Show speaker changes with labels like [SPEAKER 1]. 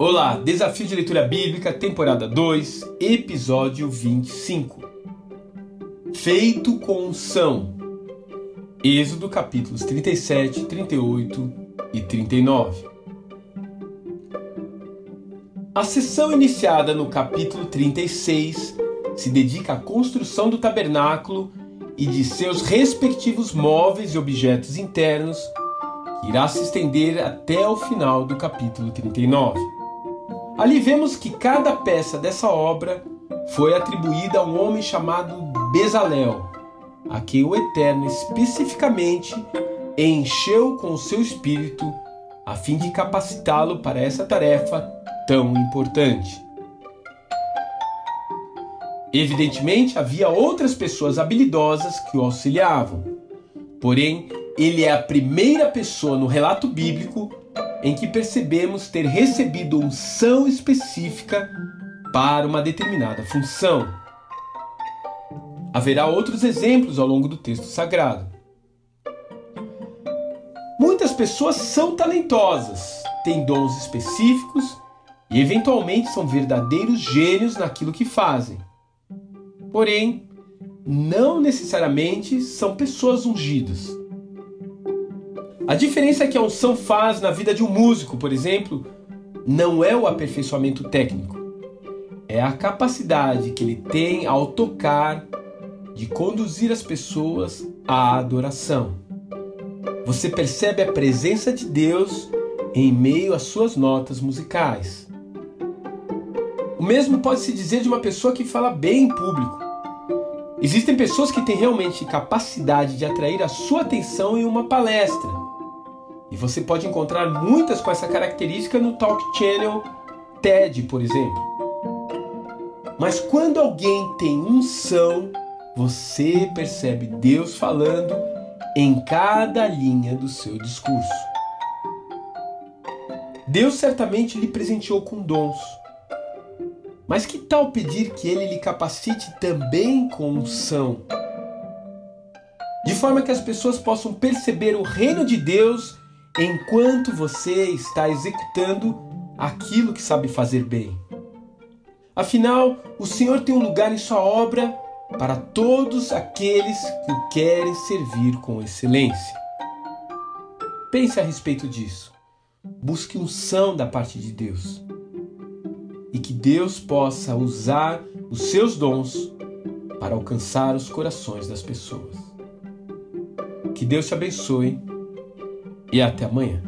[SPEAKER 1] Olá, Desafio de Leitura Bíblica, temporada 2, episódio 25. Feito com unção. Êxodo capítulos 37, 38 e 39. A sessão iniciada no capítulo 36 se dedica à construção do tabernáculo e de seus respectivos móveis e objetos internos, que irá se estender até o final do capítulo 39. Ali vemos que cada peça dessa obra foi atribuída a um homem chamado Bezalel, a quem o Eterno especificamente encheu com o seu espírito a fim de capacitá-lo para essa tarefa tão importante. Evidentemente, havia outras pessoas habilidosas que o auxiliavam. Porém, ele é a primeira pessoa no relato bíblico em que percebemos ter recebido unção específica para uma determinada função. Haverá outros exemplos ao longo do texto sagrado. Muitas pessoas são talentosas, têm dons específicos e, eventualmente, são verdadeiros gênios naquilo que fazem. Porém, não necessariamente são pessoas ungidas. A diferença que a unção faz na vida de um músico, por exemplo, não é o aperfeiçoamento técnico, é a capacidade que ele tem ao tocar de conduzir as pessoas à adoração. Você percebe a presença de Deus em meio às suas notas musicais. O mesmo pode se dizer de uma pessoa que fala bem em público. Existem pessoas que têm realmente capacidade de atrair a sua atenção em uma palestra e você pode encontrar muitas com essa característica no Talk Channel TED, por exemplo. Mas quando alguém tem unção, você percebe Deus falando em cada linha do seu discurso. Deus certamente lhe presenteou com dons. Mas que tal pedir que ele lhe capacite também com unção? De forma que as pessoas possam perceber o reino de Deus enquanto você está executando aquilo que sabe fazer bem. Afinal, o Senhor tem um lugar em sua obra para todos aqueles que o querem servir com excelência. Pense a respeito disso. Busque unção da parte de Deus. E que Deus possa usar os seus dons para alcançar os corações das pessoas. Que Deus te abençoe e até amanhã.